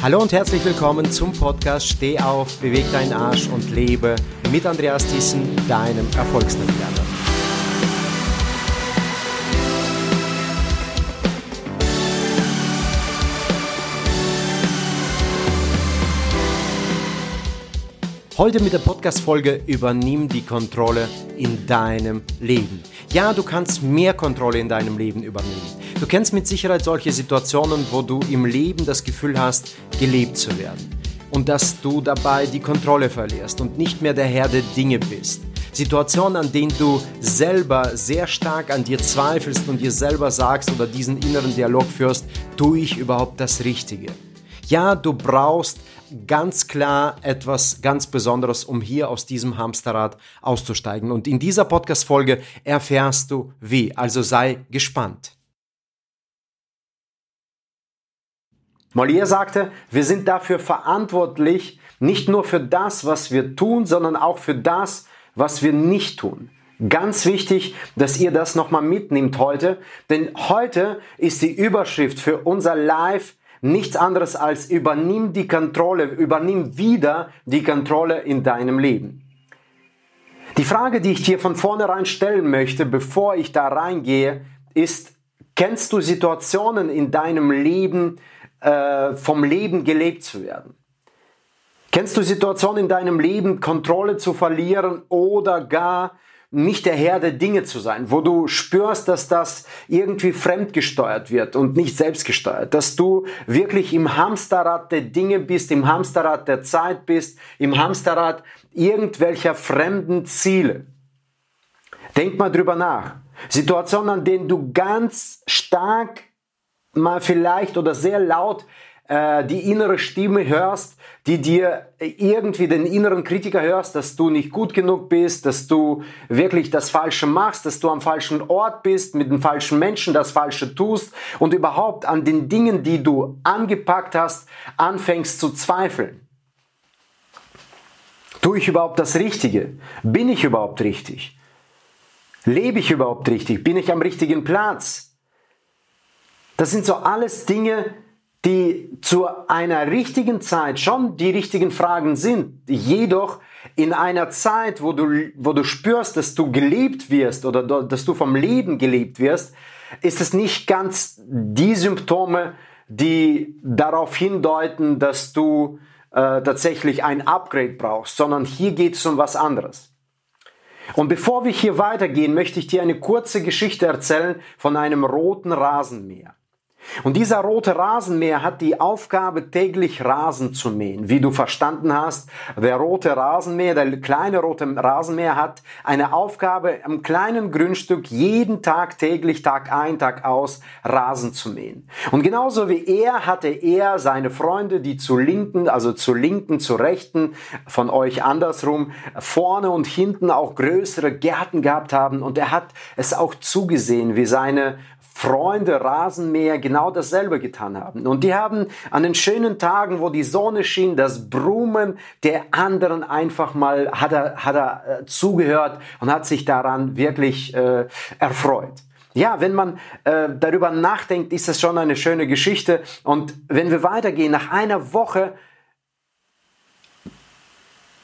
Hallo und herzlich willkommen zum Podcast Steh auf, beweg deinen Arsch und lebe mit Andreas Thyssen, deinem Erfolgsnavigator. Heute mit der Podcast-Folge Übernimm die Kontrolle in deinem Leben. Ja, du kannst mehr Kontrolle in deinem Leben übernehmen. Du kennst mit Sicherheit solche Situationen, wo du im Leben das Gefühl hast, gelebt zu werden. Und dass du dabei die Kontrolle verlierst und nicht mehr der Herr der Dinge bist. Situationen, an denen du selber sehr stark an dir zweifelst und dir selber sagst oder diesen inneren Dialog führst, tue ich überhaupt das Richtige? Ja, du brauchst ganz klar etwas ganz Besonderes, um hier aus diesem Hamsterrad auszusteigen. Und in dieser Podcast-Folge erfährst du wie. Also sei gespannt. Molière sagte, wir sind dafür verantwortlich, nicht nur für das, was wir tun, sondern auch für das, was wir nicht tun. Ganz wichtig, dass ihr das nochmal mitnehmt heute, denn heute ist die Überschrift für unser Live nichts anderes als übernimm die Kontrolle, übernimm wieder die Kontrolle in deinem Leben. Die Frage, die ich dir von vornherein stellen möchte, bevor ich da reingehe, ist, kennst du Situationen in deinem Leben, äh, vom Leben gelebt zu werden? Kennst du Situationen in deinem Leben, Kontrolle zu verlieren oder gar nicht der Herr der Dinge zu sein, wo du spürst, dass das irgendwie fremdgesteuert wird und nicht selbstgesteuert, dass du wirklich im Hamsterrad der Dinge bist, im Hamsterrad der Zeit bist, im Hamsterrad irgendwelcher fremden Ziele. Denk mal drüber nach. Situationen, an denen du ganz stark mal vielleicht oder sehr laut äh, die innere Stimme hörst, die dir irgendwie den inneren Kritiker hörst, dass du nicht gut genug bist, dass du wirklich das Falsche machst, dass du am falschen Ort bist, mit den falschen Menschen das Falsche tust und überhaupt an den Dingen, die du angepackt hast, anfängst zu zweifeln. Tue ich überhaupt das Richtige? Bin ich überhaupt richtig? Lebe ich überhaupt richtig? Bin ich am richtigen Platz? Das sind so alles Dinge, die zu einer richtigen Zeit schon die richtigen Fragen sind, jedoch in einer Zeit, wo du, wo du spürst, dass du gelebt wirst oder dass du vom Leben gelebt wirst, ist es nicht ganz die Symptome, die darauf hindeuten, dass du äh, tatsächlich ein Upgrade brauchst, sondern hier geht es um was anderes. Und bevor wir hier weitergehen, möchte ich dir eine kurze Geschichte erzählen von einem roten Rasenmäher. Und dieser rote Rasenmäher hat die Aufgabe, täglich Rasen zu mähen. Wie du verstanden hast, der rote Rasenmäher, der kleine rote Rasenmäher hat eine Aufgabe, am kleinen Grundstück jeden Tag, täglich, Tag ein, Tag aus, Rasen zu mähen. Und genauso wie er hatte er seine Freunde, die zu linken, also zu linken, zu rechten, von euch andersrum, vorne und hinten auch größere Gärten gehabt haben. Und er hat es auch zugesehen, wie seine Freunde Rasenmäher genau dasselbe getan haben. Und die haben an den schönen Tagen, wo die Sonne schien, das Brummen der anderen einfach mal, hat er, hat er äh, zugehört und hat sich daran wirklich äh, erfreut. Ja, wenn man äh, darüber nachdenkt, ist das schon eine schöne Geschichte. Und wenn wir weitergehen, nach einer Woche,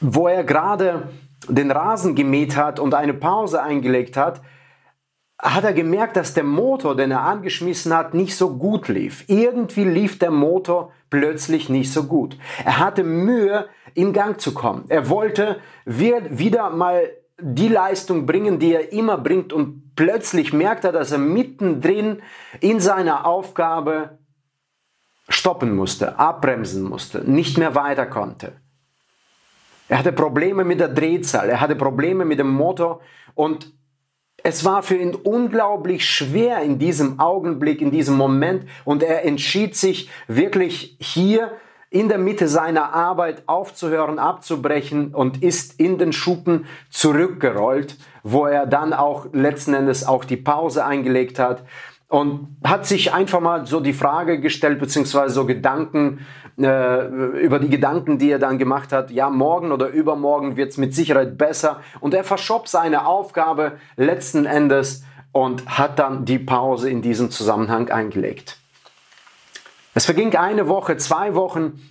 wo er gerade den Rasen gemäht hat und eine Pause eingelegt hat, hat er gemerkt, dass der Motor, den er angeschmissen hat, nicht so gut lief. Irgendwie lief der Motor plötzlich nicht so gut. Er hatte Mühe, in Gang zu kommen. Er wollte wieder mal die Leistung bringen, die er immer bringt und plötzlich merkt er, dass er mittendrin in seiner Aufgabe stoppen musste, abbremsen musste, nicht mehr weiter konnte. Er hatte Probleme mit der Drehzahl, er hatte Probleme mit dem Motor und es war für ihn unglaublich schwer in diesem Augenblick, in diesem Moment. Und er entschied sich wirklich hier in der Mitte seiner Arbeit aufzuhören, abzubrechen und ist in den Schuppen zurückgerollt, wo er dann auch letzten Endes auch die Pause eingelegt hat und hat sich einfach mal so die Frage gestellt, beziehungsweise so Gedanken, äh, über die Gedanken, die er dann gemacht hat, ja, morgen oder übermorgen wird es mit Sicherheit besser. Und er verschob seine Aufgabe letzten Endes und hat dann die Pause in diesem Zusammenhang eingelegt. Es verging eine Woche, zwei Wochen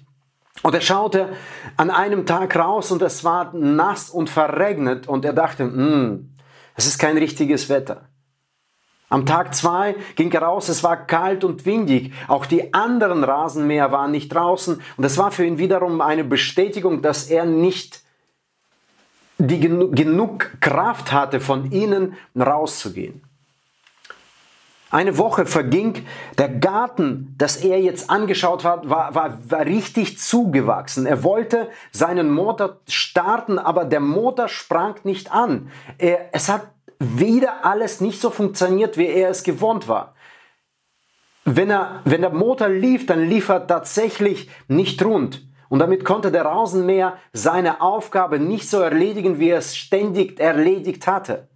und er schaute an einem Tag raus und es war nass und verregnet und er dachte, hm, es ist kein richtiges Wetter. Am Tag zwei ging er raus, es war kalt und windig. Auch die anderen Rasenmäher waren nicht draußen. Und es war für ihn wiederum eine Bestätigung, dass er nicht die genu genug Kraft hatte, von ihnen rauszugehen. Eine Woche verging, der Garten, das er jetzt angeschaut hat, war, war, war richtig zugewachsen. Er wollte seinen Motor starten, aber der Motor sprang nicht an. Er, es hat wieder alles nicht so funktioniert, wie er es gewohnt war. Wenn, er, wenn der Motor lief, dann lief er tatsächlich nicht rund. Und damit konnte der Rasenmäher seine Aufgabe nicht so erledigen, wie er es ständig erledigt hatte.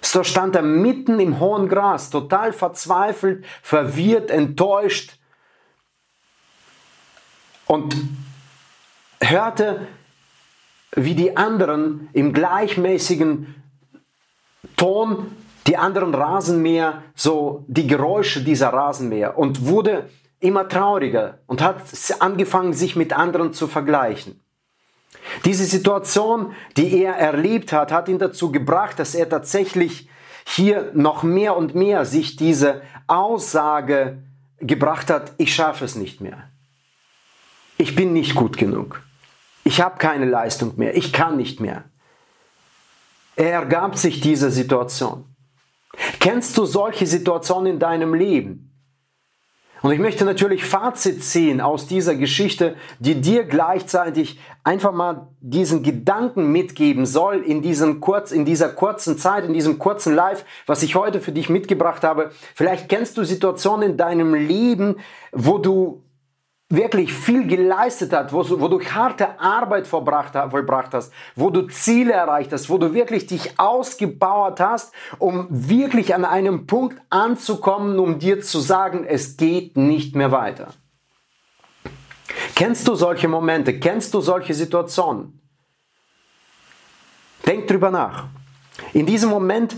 So stand er mitten im hohen Gras, total verzweifelt, verwirrt, enttäuscht und hörte, wie die anderen im gleichmäßigen Ton die anderen Rasenmäher, so die Geräusche dieser Rasenmäher und wurde immer trauriger und hat angefangen, sich mit anderen zu vergleichen. Diese Situation, die er erlebt hat, hat ihn dazu gebracht, dass er tatsächlich hier noch mehr und mehr sich diese Aussage gebracht hat, ich schaffe es nicht mehr. Ich bin nicht gut genug. Ich habe keine Leistung mehr. Ich kann nicht mehr. Er ergab sich dieser Situation. Kennst du solche Situationen in deinem Leben? Und ich möchte natürlich Fazit ziehen aus dieser Geschichte, die dir gleichzeitig einfach mal diesen Gedanken mitgeben soll in, diesen kurz, in dieser kurzen Zeit, in diesem kurzen Live, was ich heute für dich mitgebracht habe. Vielleicht kennst du Situationen in deinem Leben, wo du wirklich viel geleistet hast, wo, wo, du harte Arbeit vollbracht, vollbracht hast, wo du Ziele erreicht hast, wo du wirklich dich ausgebaut hast, um wirklich an einem Punkt anzukommen, um dir zu sagen, es geht nicht mehr weiter. Kennst du solche Momente? Kennst du solche Situationen? Denk drüber nach. In diesem Moment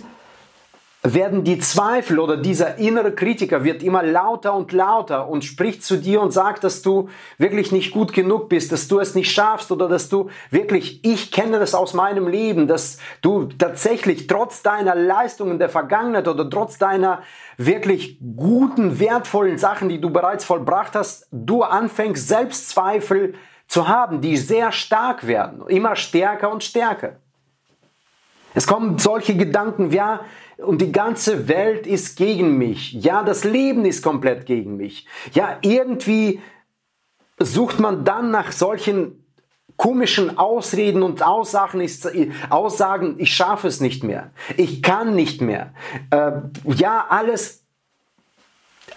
werden die Zweifel oder dieser innere Kritiker wird immer lauter und lauter und spricht zu dir und sagt, dass du wirklich nicht gut genug bist, dass du es nicht schaffst oder dass du wirklich, ich kenne das aus meinem Leben, dass du tatsächlich trotz deiner Leistungen der Vergangenheit oder trotz deiner wirklich guten, wertvollen Sachen, die du bereits vollbracht hast, du anfängst Selbstzweifel zu haben, die sehr stark werden, immer stärker und stärker. Es kommen solche Gedanken, ja, und die ganze Welt ist gegen mich. Ja, das Leben ist komplett gegen mich. Ja, irgendwie sucht man dann nach solchen komischen Ausreden und Aussagen, Aussagen, ich schaffe es nicht mehr, ich kann nicht mehr. Äh, ja, alles,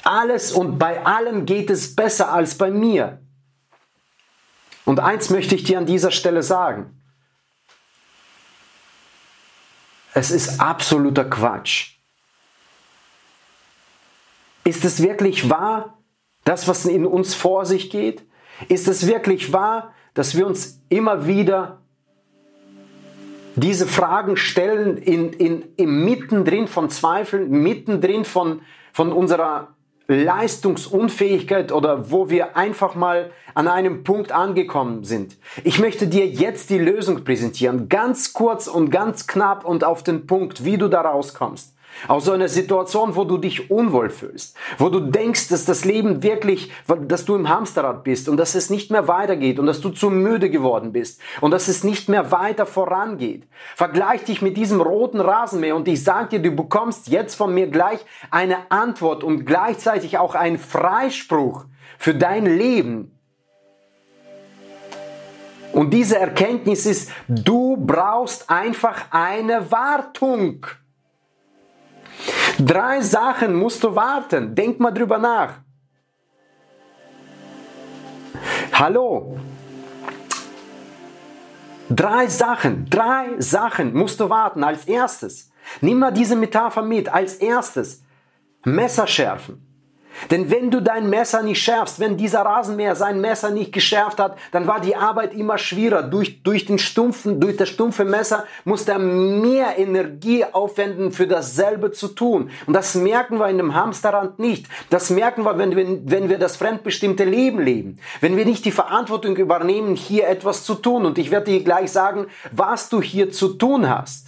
alles und bei allem geht es besser als bei mir. Und eins möchte ich dir an dieser Stelle sagen. Es ist absoluter Quatsch. Ist es wirklich wahr, das, was in uns vor sich geht? Ist es wirklich wahr, dass wir uns immer wieder diese Fragen stellen in, in, im mittendrin von Zweifeln, mittendrin von, von unserer Leistungsunfähigkeit oder wo wir einfach mal an einem Punkt angekommen sind. Ich möchte dir jetzt die Lösung präsentieren, ganz kurz und ganz knapp und auf den Punkt, wie du da rauskommst. Aus einer Situation, wo du dich unwohl fühlst, wo du denkst, dass das Leben wirklich, dass du im Hamsterrad bist und dass es nicht mehr weitergeht und dass du zu müde geworden bist und dass es nicht mehr weiter vorangeht. Vergleich dich mit diesem roten Rasenmäher und ich sage dir, du bekommst jetzt von mir gleich eine Antwort und gleichzeitig auch einen Freispruch für dein Leben. Und diese Erkenntnis ist, du brauchst einfach eine Wartung. Drei Sachen musst du warten. Denk mal drüber nach. Hallo. Drei Sachen, drei Sachen musst du warten. Als erstes, nimm mal diese Metapher mit. Als erstes, Messer schärfen. Denn wenn du dein Messer nicht schärfst, wenn dieser Rasenmäher sein Messer nicht geschärft hat, dann war die Arbeit immer schwieriger. Durch, durch, den stumpfen, durch das stumpfe Messer musste er mehr Energie aufwenden, für dasselbe zu tun. Und das merken wir in dem Hamsterrad nicht. Das merken wir, wenn wir, wenn wir das fremdbestimmte Leben leben. Wenn wir nicht die Verantwortung übernehmen, hier etwas zu tun. Und ich werde dir gleich sagen, was du hier zu tun hast.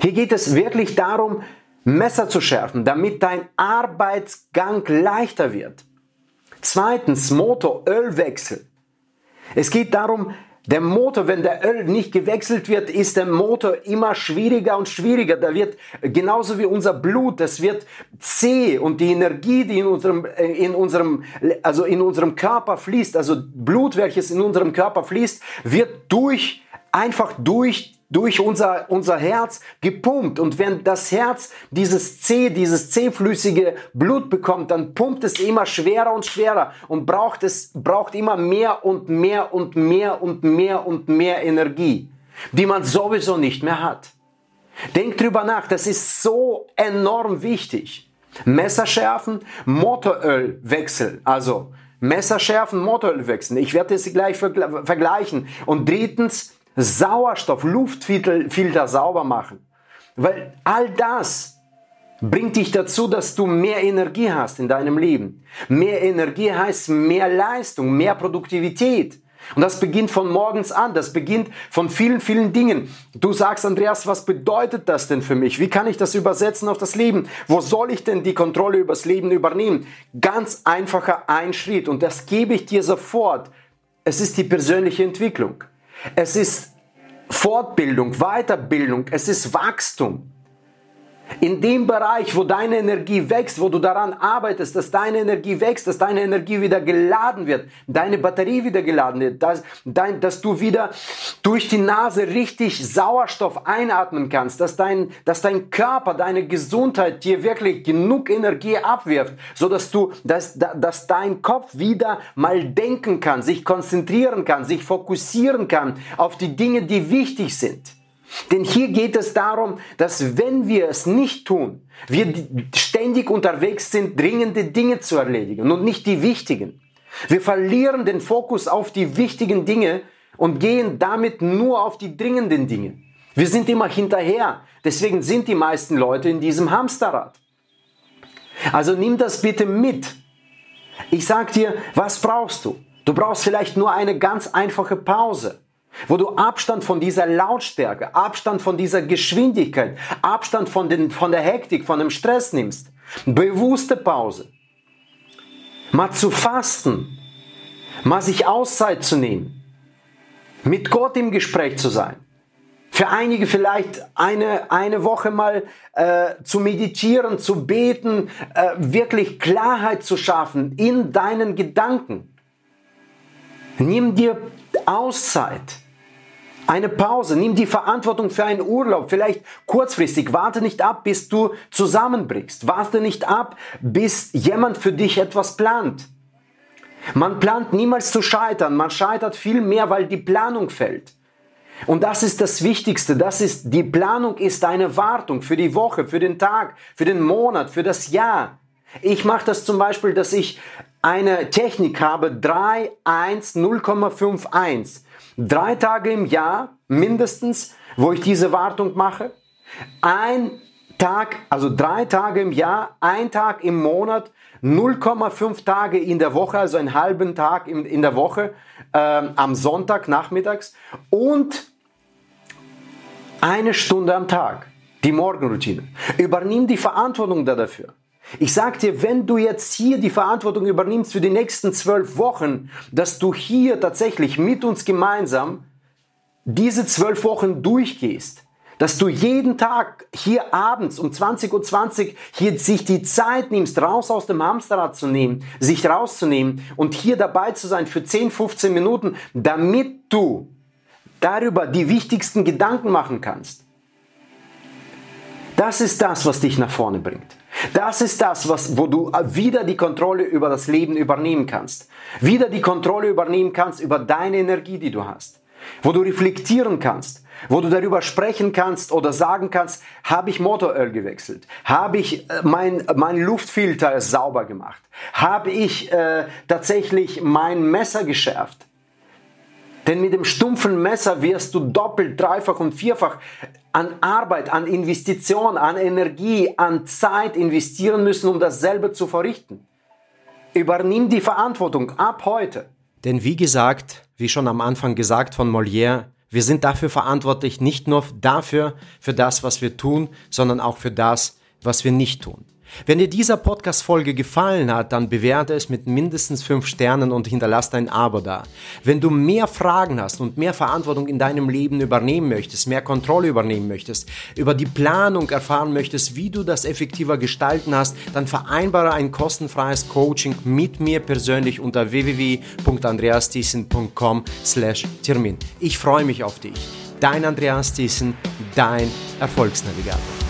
Hier geht es wirklich darum, Messer zu schärfen, damit dein Arbeitsgang leichter wird. Zweitens, Motor, Ölwechsel. Es geht darum, der Motor, wenn der Öl nicht gewechselt wird, ist der Motor immer schwieriger und schwieriger. Da wird genauso wie unser Blut, das wird zäh und die Energie, die in unserem, äh, in unserem, also in unserem Körper fließt, also Blut, welches in unserem Körper fließt, wird durch, einfach durch durch unser, unser Herz gepumpt. Und wenn das Herz dieses C, dieses C-flüssige Blut bekommt, dann pumpt es immer schwerer und schwerer und braucht es, braucht immer mehr und mehr und mehr und mehr und mehr Energie, die man sowieso nicht mehr hat. Denk drüber nach, das ist so enorm wichtig. Messerschärfen, Motorölwechsel, also Messerschärfen, Motorölwechsel. Ich werde es gleich vergleichen. Und drittens, Sauerstoff, Luftfilter sauber machen. Weil all das bringt dich dazu, dass du mehr Energie hast in deinem Leben. Mehr Energie heißt mehr Leistung, mehr Produktivität. Und das beginnt von morgens an, das beginnt von vielen, vielen Dingen. Du sagst, Andreas, was bedeutet das denn für mich? Wie kann ich das übersetzen auf das Leben? Wo soll ich denn die Kontrolle übers Leben übernehmen? Ganz einfacher ein Schritt und das gebe ich dir sofort. Es ist die persönliche Entwicklung. Es ist Fortbildung, Weiterbildung, es ist Wachstum. In dem Bereich, wo deine Energie wächst, wo du daran arbeitest, dass deine Energie wächst, dass deine Energie wieder geladen wird, deine Batterie wieder geladen wird, dass, dein, dass du wieder durch die Nase richtig Sauerstoff einatmen kannst, dass dein, dass dein Körper, deine Gesundheit dir wirklich genug Energie abwirft, so dass du, dass, dass dein Kopf wieder mal denken kann, sich konzentrieren kann, sich fokussieren kann auf die Dinge, die wichtig sind. Denn hier geht es darum, dass wenn wir es nicht tun, wir ständig unterwegs sind, dringende Dinge zu erledigen und nicht die wichtigen. Wir verlieren den Fokus auf die wichtigen Dinge und gehen damit nur auf die dringenden Dinge. Wir sind immer hinterher. Deswegen sind die meisten Leute in diesem Hamsterrad. Also nimm das bitte mit. Ich sag dir, was brauchst du? Du brauchst vielleicht nur eine ganz einfache Pause wo du Abstand von dieser Lautstärke, Abstand von dieser Geschwindigkeit, Abstand von, den, von der Hektik, von dem Stress nimmst. Bewusste Pause. Mal zu fasten, mal sich Auszeit zu nehmen, mit Gott im Gespräch zu sein. Für einige vielleicht eine, eine Woche mal äh, zu meditieren, zu beten, äh, wirklich Klarheit zu schaffen in deinen Gedanken. Nimm dir Auszeit. Eine Pause, nimm die Verantwortung für einen Urlaub, vielleicht kurzfristig. Warte nicht ab, bis du zusammenbrichst. Warte nicht ab, bis jemand für dich etwas plant. Man plant niemals zu scheitern, man scheitert viel mehr, weil die Planung fällt. Und das ist das Wichtigste, das ist, die Planung ist eine Wartung für die Woche, für den Tag, für den Monat, für das Jahr. Ich mache das zum Beispiel, dass ich eine Technik habe, 3, 1, 0,51. Drei Tage im Jahr mindestens, wo ich diese Wartung mache. Ein Tag, also drei Tage im Jahr, ein Tag im Monat, 0,5 Tage in der Woche, also einen halben Tag in, in der Woche, ähm, am Sonntag nachmittags und eine Stunde am Tag, die Morgenroutine. Übernimm die Verantwortung dafür. Ich sag dir, wenn du jetzt hier die Verantwortung übernimmst für die nächsten zwölf Wochen, dass du hier tatsächlich mit uns gemeinsam diese zwölf Wochen durchgehst, dass du jeden Tag hier abends um 20.20 Uhr 20 hier sich die Zeit nimmst, raus aus dem Hamsterrad zu nehmen, sich rauszunehmen und hier dabei zu sein für 10, 15 Minuten, damit du darüber die wichtigsten Gedanken machen kannst. Das ist das, was dich nach vorne bringt. Das ist das, was, wo du wieder die Kontrolle über das Leben übernehmen kannst. Wieder die Kontrolle übernehmen kannst über deine Energie, die du hast. Wo du reflektieren kannst. wo du darüber sprechen kannst oder sagen kannst, habe ich Motoröl gewechselt, habe ich äh, mein, mein Luftfilter sauber gemacht, habe ich äh, tatsächlich mein Messer geschärft. Denn mit dem stumpfen Messer wirst du doppelt, dreifach und vierfach an Arbeit, an Investition, an Energie, an Zeit investieren müssen, um das selber zu verrichten. Übernimm die Verantwortung ab heute. Denn wie gesagt, wie schon am Anfang gesagt von Molière, wir sind dafür verantwortlich, nicht nur dafür, für das, was wir tun, sondern auch für das, was wir nicht tun. Wenn dir dieser Podcast-Folge gefallen hat, dann bewerte es mit mindestens fünf Sternen und hinterlass dein Abo da. Wenn du mehr Fragen hast und mehr Verantwortung in deinem Leben übernehmen möchtest, mehr Kontrolle übernehmen möchtest, über die Planung erfahren möchtest, wie du das effektiver gestalten hast, dann vereinbare ein kostenfreies Coaching mit mir persönlich unter www.andreasthiessen.com slash Termin. Ich freue mich auf dich. Dein Andreas Thiessen, dein Erfolgsnavigator.